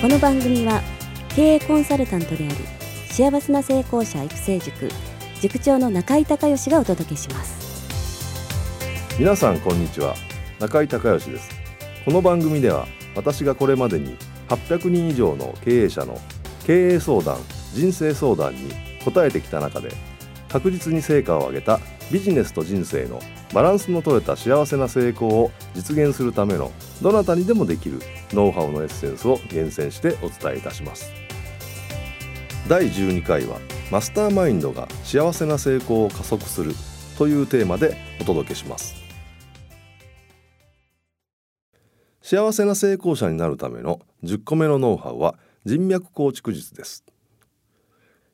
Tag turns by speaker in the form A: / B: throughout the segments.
A: この番組は経営コンサルタントであり幸せな成功者育成塾塾長の中井孝義がお届けします。
B: 皆さんこんにちは。中井孝義です。この番組では私がこれまでに800人以上の経営者の経営相談人生相談に答えてきた中で確実に成果を上げたビジネスと人生のバランスの取れた幸せな成功を実現するためのどなたにでもできるノウハウのエッセンスを厳選してお伝えいたします。第12回はマスターマインドが幸せな成功を加速するというテーマでお届けします。幸せな成功者になるための10個目のノウハウは人脈構築術です。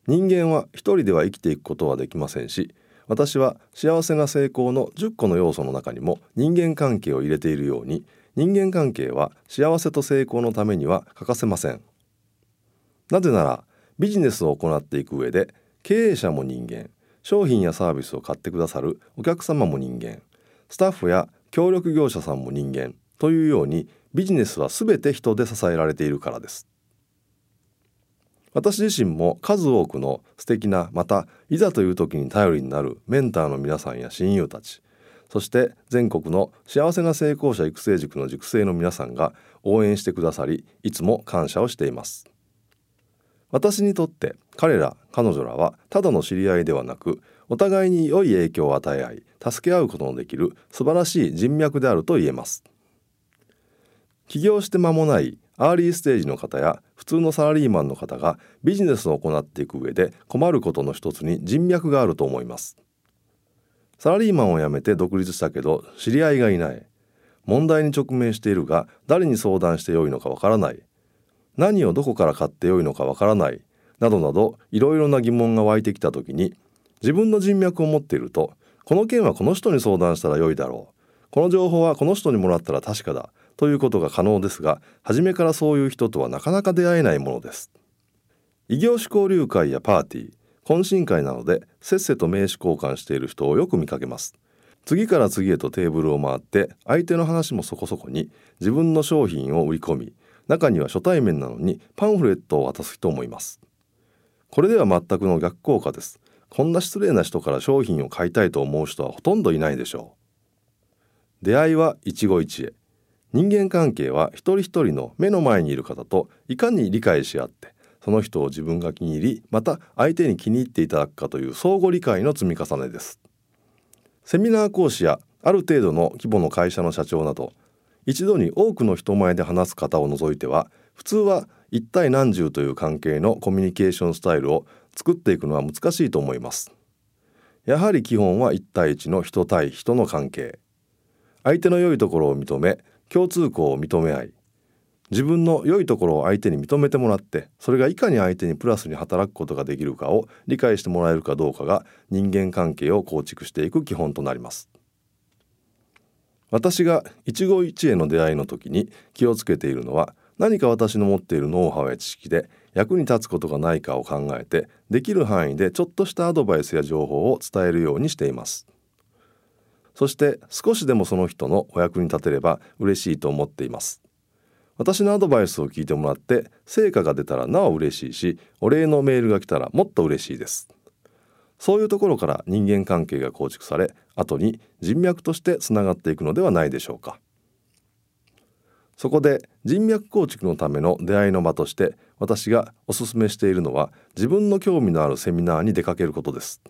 B: 人間は一人では生きていくことはできませんし私は幸せな成功の10個の要素の中にも人間関係を入れているように人間関係は幸せと成功のためには欠かせません。なぜならビジネスを行っていく上で経営者も人間商品やサービスを買ってくださるお客様も人間スタッフや協力業者さんも人間というようにビジネスは全て人で支えられているからです。私自身も数多くの素敵なまたいざという時に頼りになるメンターの皆さんや親友たちそして全国の幸せな成功者育成塾の塾生の皆さんが応援してくださりいつも感謝をしています。私にとって彼ら彼女らはただの知り合いではなくお互いに良い影響を与え合い助け合うことのできる素晴らしい人脈であると言えます。起業して間もないアーリーステージの方や普通のサラリーマンの方がビジネスを行っていく上で困ることの一つに人脈があると思います。サラリーマンを辞めて独立したけど知り合いがいない。問題に直面しているが誰に相談してよいのかわからない。何をどこから買ってよいのかわからない。などなどいろいろな疑問が湧いてきた時に自分の人脈を持っているとこの件はこの人に相談したらよいだろう。この情報はこの人にもらったら確かだ。ということが可能ですが初めからそういう人とはなかなか出会えないものです。異業種交流会やパーティー懇親会などでせっせと名刺交換している人をよく見かけます。次から次へとテーブルを回って相手の話もそこそこに自分の商品を売り込み中には初対面なのにパンフレットを渡す人もいます。これでは全くの逆効果です。こんな失礼な人から商品を買いたいと思う人はほとんどいないでしょう。出会いは一期一会。人間関係は一人一人の目の前にいる方といかに理解し合ってその人を自分が気に入りまた相手に気に入っていただくかという相互理解の積み重ねです。セミナー講師やある程度の規模の会社の社長など一度に多くの人前で話す方を除いては普通は一対何十という関係のコミュニケーションスタイルを作っていくのは難しいと思います。やはり基本は1対1の人対人の関係。相手の良いところを認め共通項を認め合い自分の良いところを相手に認めてもらってそれがいかに相手にプラスに働くことができるかを理解してもらえるかどうかが人間関係を構築していく基本となります。私が一期一会の出会いの時に気をつけているのは何か私の持っているノウハウや知識で役に立つことがないかを考えてできる範囲でちょっとしたアドバイスや情報を伝えるようにしています。そして少しでもその人のお役に立てれば嬉しいと思っています。私のアドバイスを聞いてもらって成果が出たらなお嬉しいしお礼のメールが来たらもっと嬉しいです。そういうところから人間関係が構築され後に人脈としてつながっていくのではないでしょうか。そこで人脈構築のための出会いの場として私がおすすめしているのは自分の興味のあるセミナーに出かけることです。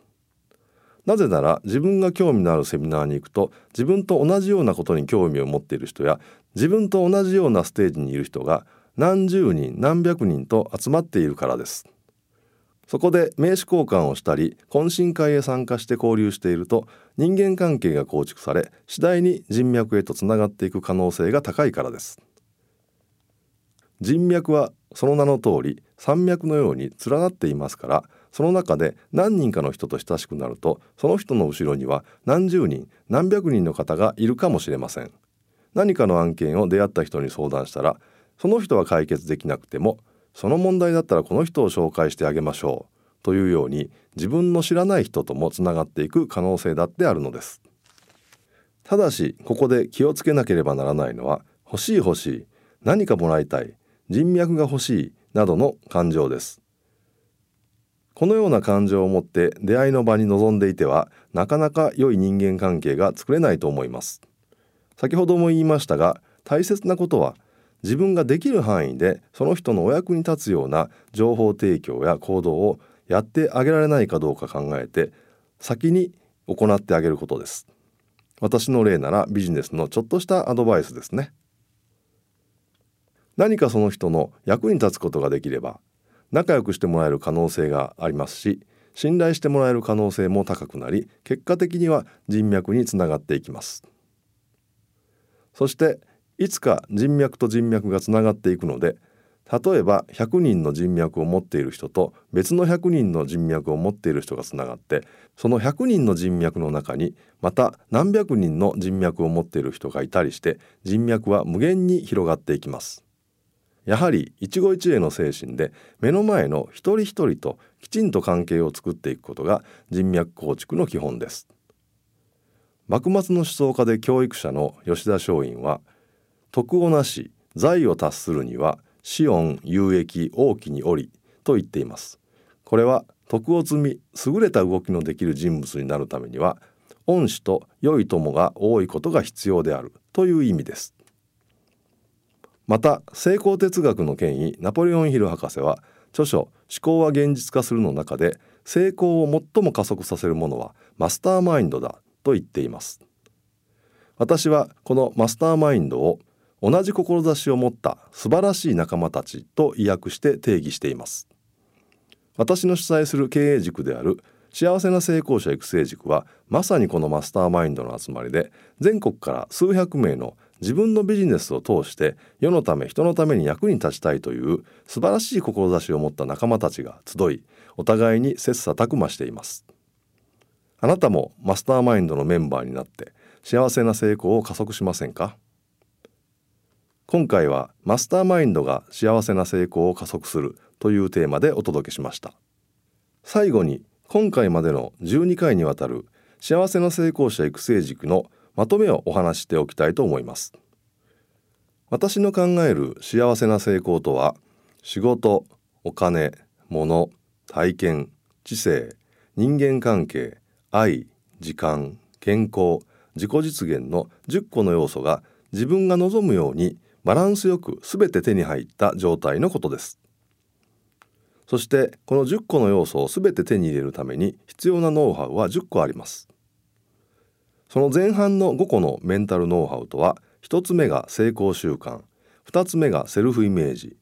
B: なぜなら自分が興味のあるセミナーに行くと自分と同じようなことに興味を持っている人や自分と同じようなステージにいる人が何十人何百人と集まっているからです。そこで名刺交換をしたり懇親会へ参加して交流していると人間関係が構築され次第に人脈へとつながっていく可能性が高いからです。人脈はその名の通り山脈のように連なっていますからその中で何人かの人と親しくなるとその人の後ろには何十人何百人の方がいるかもしれません。何かの案件を出会った人に相談したらその人は解決できなくてもその問題だったらこの人を紹介してあげましょうというように自分の知らない人ともつながっていく可能性だってあるのです。ただしここで気をつけなければならないのは欲しい欲しい何かもらいたい人脈が欲しいなどの感情です。このような感情を持って出会いの場に臨んでいてはなかなか良い人間関係が作れないと思います。先ほども言いましたが大切なことは自分ができる範囲でその人のお役に立つような情報提供や行動をやってあげられないかどうか考えて先に行ってあげることです。私の例ならビジネスのちょっとしたアドバイスですね。何かその人の役に立つことができれば仲良くしてもらえる可能性がありますし信頼してもらえる可能性も高くなり結果的には人脈につながっていきます。そしていつか人脈と人脈がつながっていくので例えば100人の人脈を持っている人と別の100人の人脈を持っている人がつながってその100人の人脈の中にまた何百人の人脈を持っている人がいたりして人脈は無限に広がっていきます。やはり一期一会の精神で目の前の一人一人ときちんと関係を作っていくことが人脈構築の基本です。幕末の思想家で教育者の吉田松陰は徳をなし財を達するには子音有益大きにおりと言っています。これは徳を積み優れた動きのできる人物になるためには恩師と良い友が多いことが必要であるという意味です。また成功哲学の権威ナポレオンヒル博士は著書「思考は現実化する」の中で成功を最も加速させるものはマスターマインドだと言っています。私はこのマスターマインドを同じ志を持った素晴らしい仲間たちと意訳して定義しています。私の主催する経営塾である幸せな成功者育成塾はまさにこのマスターマインドの集まりで全国から数百名の自分のビジネスを通して世のため人のために役に立ちたいという素晴らしい志を持った仲間たちが集いお互いに切磋琢磨しています。あなたもマスターマインドのメンバーになって幸せな成功を加速しませんか？今回はマスターマインドが幸せな成功を加速するというテーマでお届けしました。最後に今回までの12回にわたる幸せな成功者育成塾のまとめをお話しておきたいと思います。私の考える幸せな成功とは仕事お金物体験知性人間関係愛時間健康自己実現の10個の要素が自分が望むようにバランスよく全て手に入った状態のことです。そしてこの10個の要素を全て手に入れるために必要なノウハウは10個あります。その前半の5個のメンタルノウハウとは1つ目が成功習慣2つ目がセルフイメージ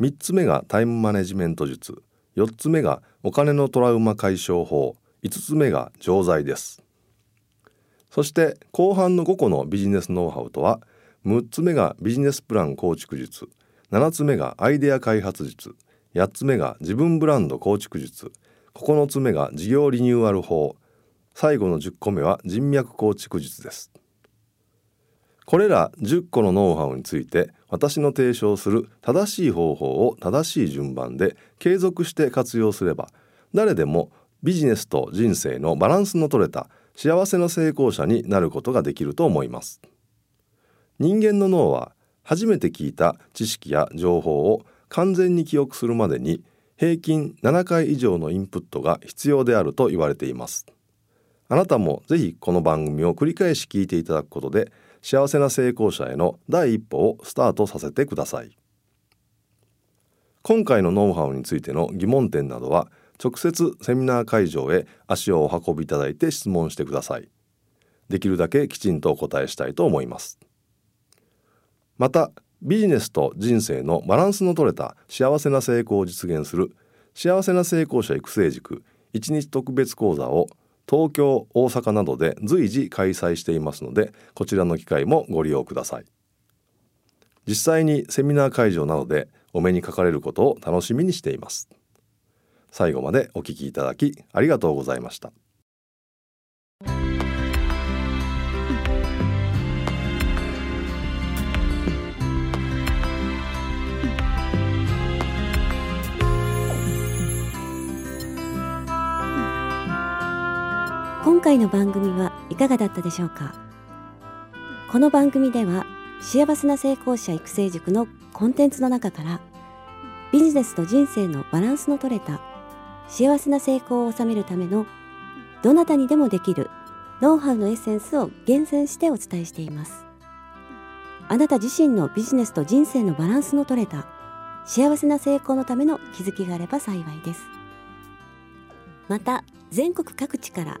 B: 3つ目がタイムマネジメント術4つ目がお金のトラウマ解消法5つ目が錠剤です。そして後半の5個のビジネスノウハウとは6つ目がビジネスプラン構築術7つ目がアイデア開発術8つ目が自分ブランド構築術9つ目が事業リニューアル法最後の10個目は人脈構築術ですこれら10個のノウハウについて私の提唱する正しい方法を正しい順番で継続して活用すれば誰でもビジネスと人生のバランスの取れた幸せな成功者になることができると思います。人間の脳は初めて聞いた知識や情報を完全に記憶するまでに平均7回以上のインプットが必要であると言われていますあなたもぜひこの番組を繰り返し聞いていただくことで幸せな成功者への第一歩をスタートさせてください。今回のノウハウについての疑問点などは直接セミナー会場へ足をお運びいただいて質問してください。できるだけきちんとお答えしたいと思います。またビジネスと人生のバランスの取れた幸せな成功を実現する幸せな成功者育成塾1日特別講座を東京大阪などで随時開催していますのでこちらの機会もご利用ください。実際にセミナー会場などでお目にかかれることを楽しみにしています。最後までお聞きいただきありがとうございました。
A: 今回の番組はいかがだったでしょうか？この番組では幸せな成功者育成塾のコンテンツの中からビジネスと人生のバランスの取れた幸せな成功を収めるためのどなたにでもできるノウハウのエッセンスを厳選してお伝えしています。あなた自身のビジネスと人生のバランスの取れた幸せな成功のための気づきがあれば幸いです。また全国各地から